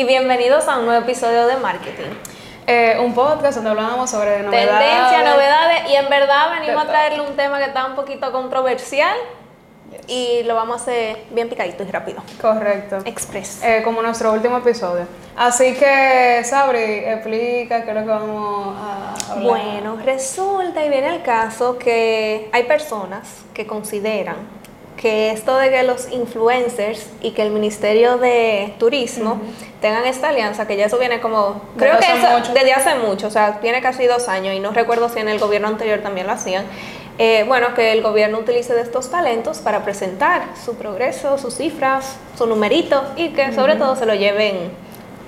y bienvenidos a un nuevo episodio de Marketing. Eh, un podcast donde hablamos sobre novedades. Tendencia, novedades y en verdad venimos a traerle un tema que está un poquito controversial y lo vamos a hacer bien picadito y rápido. Correcto. Express. Eh, como nuestro último episodio. Así que, Sabri, explica qué es lo que vamos a hablar. Bueno, resulta y viene el caso que hay personas que consideran que esto de que los influencers y que el Ministerio de Turismo tengan esta alianza, que ya eso viene como, creo Desde que hace eso mucho. desde hace mucho, o sea, tiene casi dos años y no recuerdo si en el gobierno anterior también lo hacían. Eh, bueno, que el gobierno utilice de estos talentos para presentar su progreso, sus cifras, su numerito y que sobre todo se lo lleven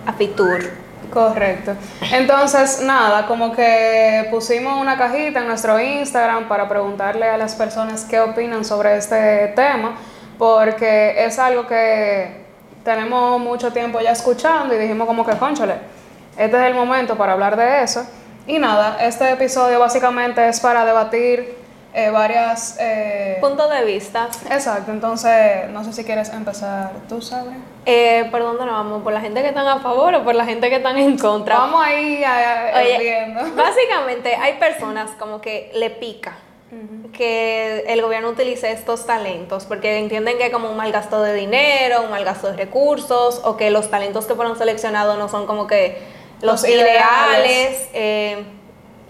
a Fitur. Correcto. Entonces, nada, como que pusimos una cajita en nuestro Instagram para preguntarle a las personas qué opinan sobre este tema, porque es algo que tenemos mucho tiempo ya escuchando y dijimos como que, conchole, este es el momento para hablar de eso. Y nada, este episodio básicamente es para debatir eh, varias... eh, Punto de vista. Exacto, entonces no sé si quieres empezar tú, sabes. Eh, ¿Por dónde nos vamos? ¿Por la gente que están a favor o por la gente que están en contra? Vamos ahí a, a- Oye, viendo. básicamente hay personas como que le pica que el gobierno utilice estos talentos porque entienden que es como un mal gasto de dinero, un mal gasto de recursos o que los talentos que fueron seleccionados no son como que los, Los ideales. ideales.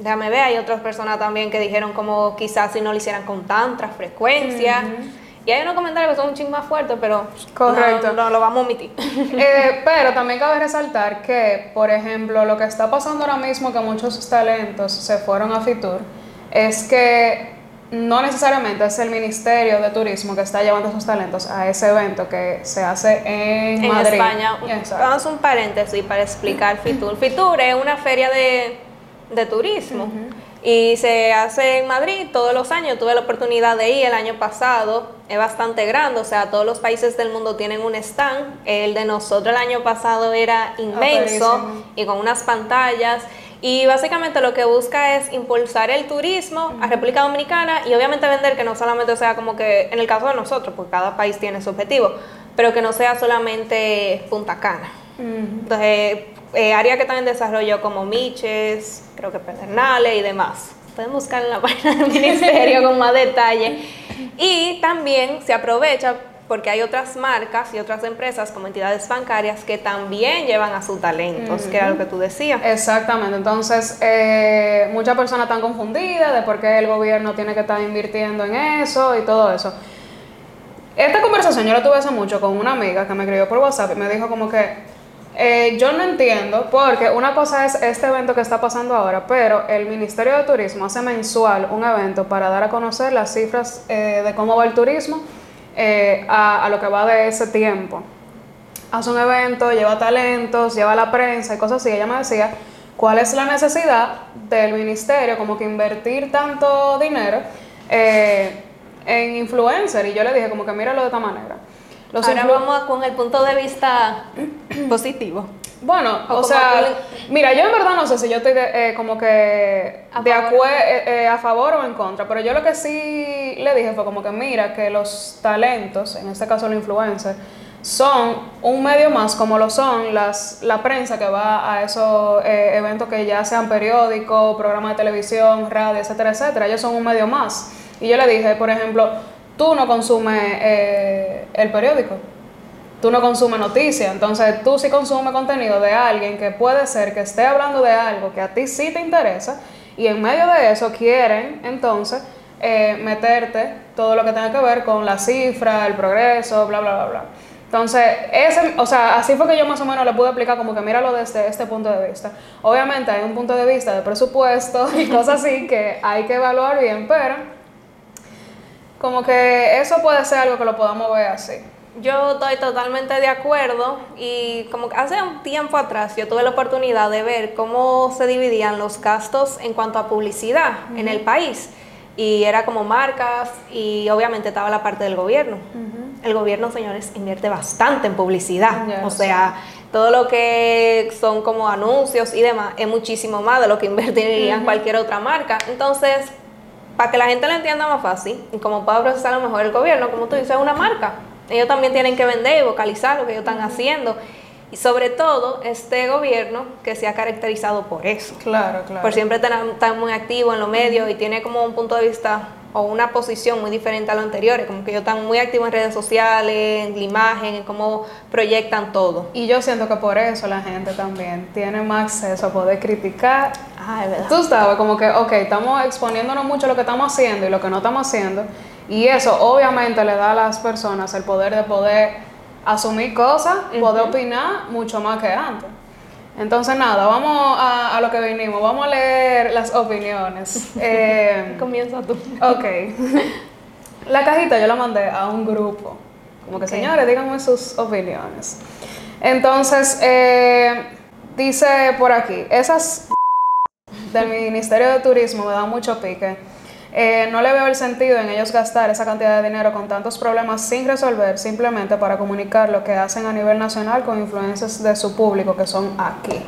Déjame ver, hay otras personas también que dijeron como quizás si no lo hicieran con tanta frecuencia. Y hay unos comentarios que son un ching más fuertes, pero Correcto. no, no lo vamos a omitir. Eh, pero también cabe resaltar que, por ejemplo, lo que está pasando ahora mismo, que muchos talentos se fueron a Fitur, es que no necesariamente es el Ministerio de Turismo que está llevando esos talentos a ese evento que se hace en, en Madrid. España. Vamos a un paréntesis para explicar Fitur. Fitur es una feria de, de turismo y se hace en Madrid todos los años. Tuve la oportunidad de ir el año pasado. Es bastante grande, o sea, todos los países del mundo tienen un stand. El de nosotros el año pasado era inmenso Aperísimo. y con unas pantallas. Y básicamente lo que busca es impulsar el turismo a República Dominicana y obviamente vender que no solamente sea como que, en el caso de nosotros, porque cada país tiene su objetivo, pero que no sea solamente Punta Cana. Entonces, eh, áreas que están en desarrollo como Miches, creo que Pedernales y demás. Pueden buscar en la página del ministerio con más detalle. Y también se aprovecha porque hay otras marcas y otras empresas como entidades bancarias que también llevan a sus talentos, que era lo que tú decías. Exactamente, entonces eh, muchas personas están confundidas de por qué el gobierno tiene que estar invirtiendo en eso y todo eso. Esta conversación yo la tuve hace mucho con una amiga que me escribió por WhatsApp y me dijo como que eh, yo no entiendo porque una cosa es este evento que está pasando ahora, pero el Ministerio de Turismo hace mensual un evento para dar a conocer las cifras eh, de cómo va el turismo eh, a, a lo que va de ese tiempo hace un evento, lleva talentos, lleva la prensa y cosas así. Ella me decía, ¿cuál es la necesidad del ministerio como que invertir tanto dinero eh, en influencer? Y yo le dije como que míralo de esta manera. Los Ahora vamos a- con el punto de vista positivo. bueno, O sea, mira, yo en verdad no sé si yo estoy de, eh, como que A de favor. eh, eh, a favor o en contra, pero yo lo que sí le dije fue como que mira que los talentos, en este caso los influencers, son un medio más como lo son las, la prensa que va a esos eventos que ya sean periódicos, programas de televisión, radio, etcétera, etcétera. Ellos son un medio más. Y yo le dije, por ejemplo, tú no consumes eh, el periódico, tú no consumes noticias, entonces tú sí consumes contenido de alguien que puede ser que esté hablando de algo que a ti sí te interesa y en medio de eso quieren entonces eh, meterte todo lo que tenga que ver con la cifra, el progreso, bla, bla, bla, bla. Entonces, ese, o sea, así fue que yo más o menos le pude explicar como que míralo desde este punto de vista. Obviamente hay un punto de vista de presupuesto y cosas así que hay que evaluar bien, pero como que eso puede ser algo que lo podamos ver así. Yo estoy totalmente de acuerdo y como hace un tiempo atrás yo tuve la oportunidad de ver cómo se dividían los gastos en cuanto a publicidad en el país y era como marcas y obviamente estaba la parte del gobierno. El gobierno, señores, invierte bastante en publicidad, o sea, todo lo que son como anuncios y demás es muchísimo más de lo que invertiría cualquier otra marca. Entonces, para que la gente lo entienda más fácil y como pueda procesar a lo mejor el gobierno, como tú dices, es una marca. Ellos también tienen que vender y vocalizar lo que ellos están haciendo. Y sobre todo este gobierno que se ha caracterizado por eso. Claro, claro. Por siempre estar muy activo en los medios y tiene como un punto de vista o una posición muy diferente a lo anterior, como que ellos están muy activos en redes sociales, en la imagen, en cómo proyectan todo. Y yo siento que por eso la gente también tiene más acceso a poder criticar. Ah, es verdad. Tú sabes, como que, ok, estamos exponiéndonos mucho lo que estamos haciendo y lo que no estamos haciendo. Y eso obviamente le da a las personas el poder de poder asumir cosas, poder opinar mucho más que antes. Entonces, nada, vamos a, lo que vinimos. Vamos a leer las opiniones. Eh, Comienza tú. Ok. La cajita yo la mandé a un grupo. Como que, señores, díganme sus opiniones. Entonces, eh, dice por aquí, esas del Ministerio de Turismo me dan mucho pique eh, no le veo el sentido en ellos gastar esa cantidad de dinero con tantos problemas sin resolver, simplemente para comunicar lo que hacen a nivel nacional con influencias de su público que son aquí.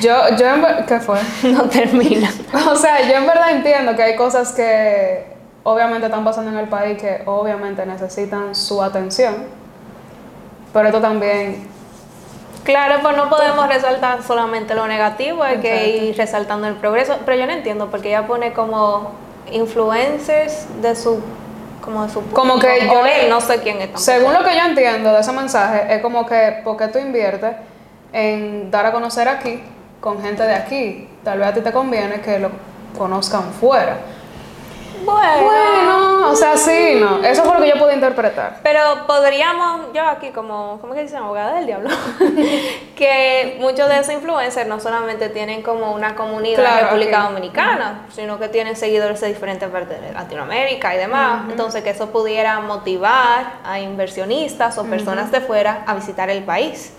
Yo, yo en ¿qué fue? No termina. o sea, yo en verdad entiendo que hay cosas que obviamente están pasando en el país que obviamente necesitan su atención, pero esto también Claro, pues no podemos resaltar solamente lo negativo, hay que ir resaltando el progreso, pero yo no entiendo porque ella pone como influencers de su como de su como que yo no sé quién es según lo que yo entiendo de ese mensaje es como que porque tú inviertes en dar a conocer aquí con gente de aquí tal vez a ti te conviene que lo conozcan fuera bueno. o sea, sí, no. Eso fue lo que yo pude interpretar. Pero podríamos, yo aquí como, ¿cómo que dicen? Abogada del diablo. que muchos de esos influencers no solamente tienen como una comunidad en República Dominicana, sino que tienen seguidores de diferentes partes de Latinoamérica y demás. Entonces, que eso pudiera motivar a inversionistas o personas de fuera a visitar el país.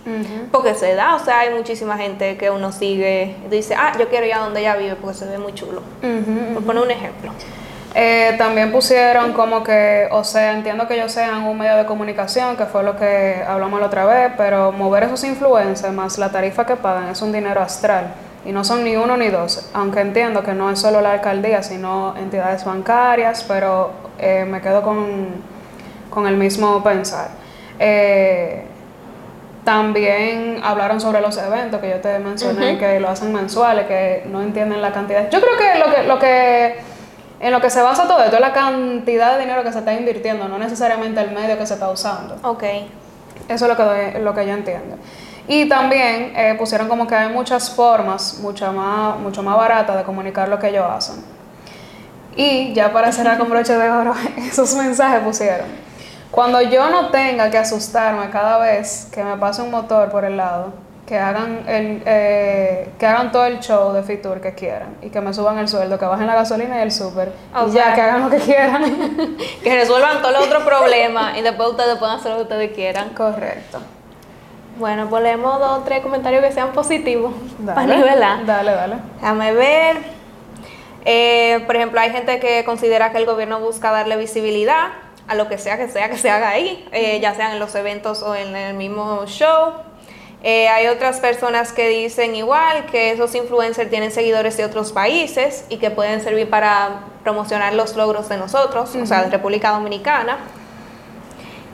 Porque se da, o sea, hay muchísima gente que uno sigue y dice, ah, yo quiero ir a donde ella vive porque se ve muy chulo. Por poner un ejemplo. Eh, también pusieron como que, o sea, entiendo que ellos sean un medio de comunicación, que fue lo que hablamos la otra vez, pero mover esos influencers más la tarifa que pagan es un dinero astral. Y no son ni uno ni dos, aunque entiendo que no es solo la alcaldía, sino entidades bancarias, pero eh, me quedo con, el mismo pensar. Eh, también hablaron sobre los eventos que yo te mencioné, que lo hacen mensuales, que no entienden la cantidad. Yo creo que lo que, lo que en lo que se basa todo esto es la cantidad de dinero que se está invirtiendo, no necesariamente el medio que se está usando. Ok. Eso es lo que, lo que yo entiendo. Y también eh, pusieron como que hay muchas formas, mucho más, mucho más baratas de comunicar lo que ellos hacen. Y ya para cerrar con broche de oro, esos mensajes pusieron. Cuando yo no tenga que asustarme cada vez que me pase un motor por el lado, que hagan el eh, que hagan todo el show de Fitur que quieran y que me suban el sueldo, que bajen la gasolina y el súper y ya que hagan lo que quieran, que resuelvan todos los otros problemas y después ustedes puedan hacer lo que ustedes quieran. Correcto. Bueno, ponemos dos o tres comentarios que sean positivos para nivelar. Dale, dale. Déjame ver. Eh, por ejemplo, hay gente que considera que el gobierno busca darle visibilidad a lo que sea que sea que se haga ahí, eh, ya sean en los eventos o en el mismo show. Eh, hay otras personas que dicen igual que esos influencers tienen seguidores de otros países y que pueden servir para promocionar los logros de nosotros, o sea, de República Dominicana.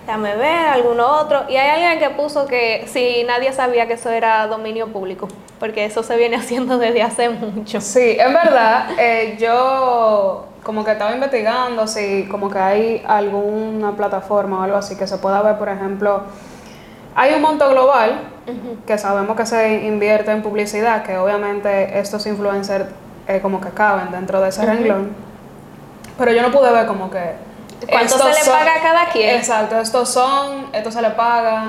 Déjame ver, alguno otro. Y hay alguien que puso que si nadie sabía que eso era dominio público, porque eso se viene haciendo desde hace mucho. Sí, es verdad. Eh, yo como que estaba investigando si como que hay alguna plataforma o algo así que se pueda ver, por ejemplo, hay un monto global que sabemos que se invierte en publicidad, que obviamente estos influencers eh, como que caben dentro de ese renglón, pero yo no pude ver como que... ¿Cuánto se le paga a cada quien? Exacto, estos son, esto se le paga,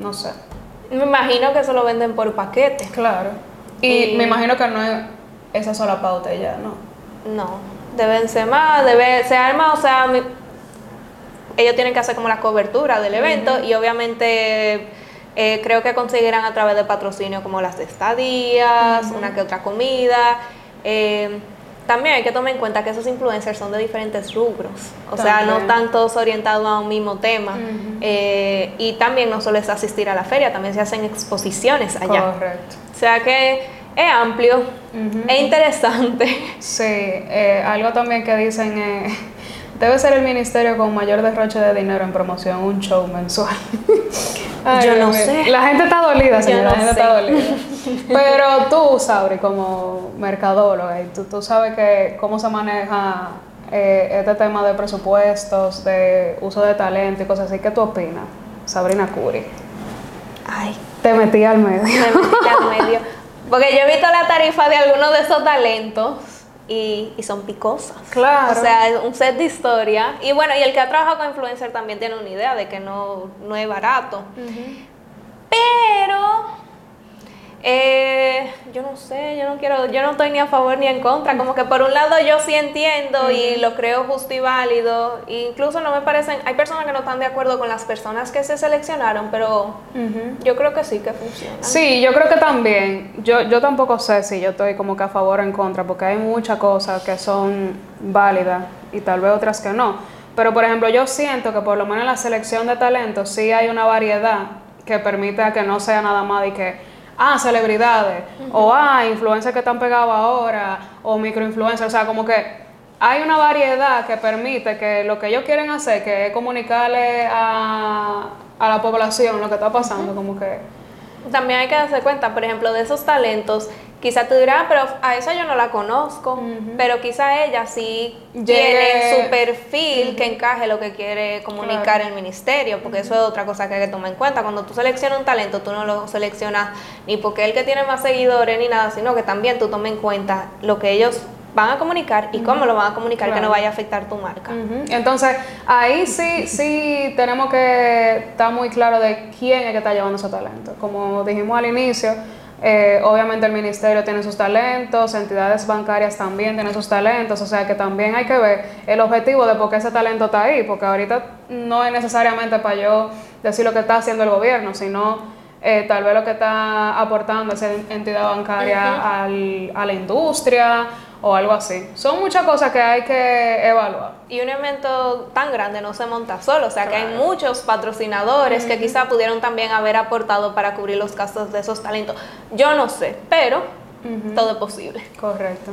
no sé. Me imagino que se lo venden por paquete. Claro. Y, me imagino que no es esa sola pauta ya, ¿no? No, deben ser más, debe ser arma, o sea, ellos tienen que hacer como la cobertura del evento y obviamente eh, creo que conseguirán a través de patrocinio como las estadías, una que otra comida. Eh, también hay que tomar en cuenta que esos influencers son de diferentes rubros, o sea, no están todos orientados a un mismo tema. Eh, y también no solo es asistir a la feria, también se hacen exposiciones allá. Correcto. O sea que es amplio, es interesante. Sí, algo también que dicen Debe ser el ministerio con mayor derroche de dinero en promoción, un show mensual. Yo no sé. La gente está dolida, señora. no la gente sé. está dolida. Pero tú, Sabri, como mercadóloga, y tú, tú sabes que cómo se maneja eh, este tema de presupuestos, de uso de talento y cosas así. ¿Qué tú opinas, Sabrina Curi? Ay, Te metí al medio. me metí al medio. Porque yo he visto la tarifa de algunos de esos talentos y, y son picosas. Claro. O sea, es un set de historia. Y bueno, y el que ha trabajado con influencer también tiene una idea de que no, no es barato. Pero eh, yo no sé, yo no quiero, yo no estoy ni a favor ni en contra. Como que por un lado yo sí entiendo y lo creo justo y válido. E incluso no me parecen, hay personas que no están de acuerdo con las personas que se seleccionaron, pero yo creo que sí que funciona. Sí, yo creo que también. Yo, yo tampoco sé si yo estoy como que a favor o en contra, porque hay muchas cosas que son válidas y tal vez otras que no. Pero, por ejemplo, yo siento que por lo menos en la selección de talentos sí hay una variedad que permita que no sea nada más de que, ah, celebridades, o ah, influencers que están pegados ahora, o microinfluencers, o sea, como que hay una variedad que permite que lo que ellos quieren hacer, que es comunicarle a, a la población lo que está pasando, como que... También hay que darse cuenta, por ejemplo, de esos talentos. Quizá tú dirás, pero a esa yo no la conozco, pero quizá ella sí Llegue- tiene su perfil que encaje lo que quiere comunicar el ministerio, porque eso es otra cosa que hay que tomar en cuenta. Cuando tú seleccionas un talento, tú no lo seleccionas ni porque el que tiene más seguidores ni nada, sino que también tú tomes en cuenta lo que ellos van a comunicar y cómo lo van a comunicar que no vaya a afectar tu marca. Entonces, ahí sí, sí tenemos que estar muy claro de quién es que está llevando ese talento. Como dijimos al inicio, eh, obviamente el ministerio tiene sus talentos, entidades bancarias también tienen sus talentos, o sea que también hay que ver el objetivo de por qué ese talento está ahí, porque ahorita no es necesariamente para yo decir lo que está haciendo el gobierno, sino eh, tal vez lo que está aportando esa entidad bancaria al- a la industria o algo así. Son muchas cosas que hay que evaluar. Y un evento tan grande no se monta solo, o sea que hay Claro. muchos patrocinadores que quizá pudieron también haber aportado para cubrir los gastos de esos talentos. Yo no sé, pero todo es posible. Correcto.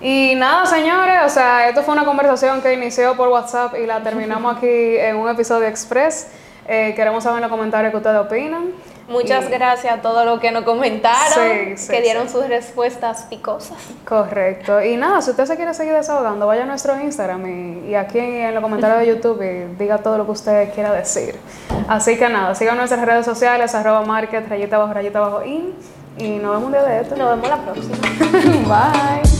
Y nada, señores, o sea, esto fue una conversación que inició por WhatsApp y la terminamos aquí en un episodio express. Eh, queremos saber en los comentarios qué ustedes opinan. Muchas Y- gracias a todos los que nos comentaron, Sí, sí, que dieron sí. sus respuestas picosas. Correcto. Y nada, si usted se quiere seguir desahogando, vaya a nuestro Instagram y, y aquí en los comentarios de YouTube y diga todo lo que usted quiera decir. Así que nada, sigan nuestras redes sociales, arroba market, rayita abajo, rayita abajo in. Y nos vemos un día de esto. Nos vemos la próxima. Bye.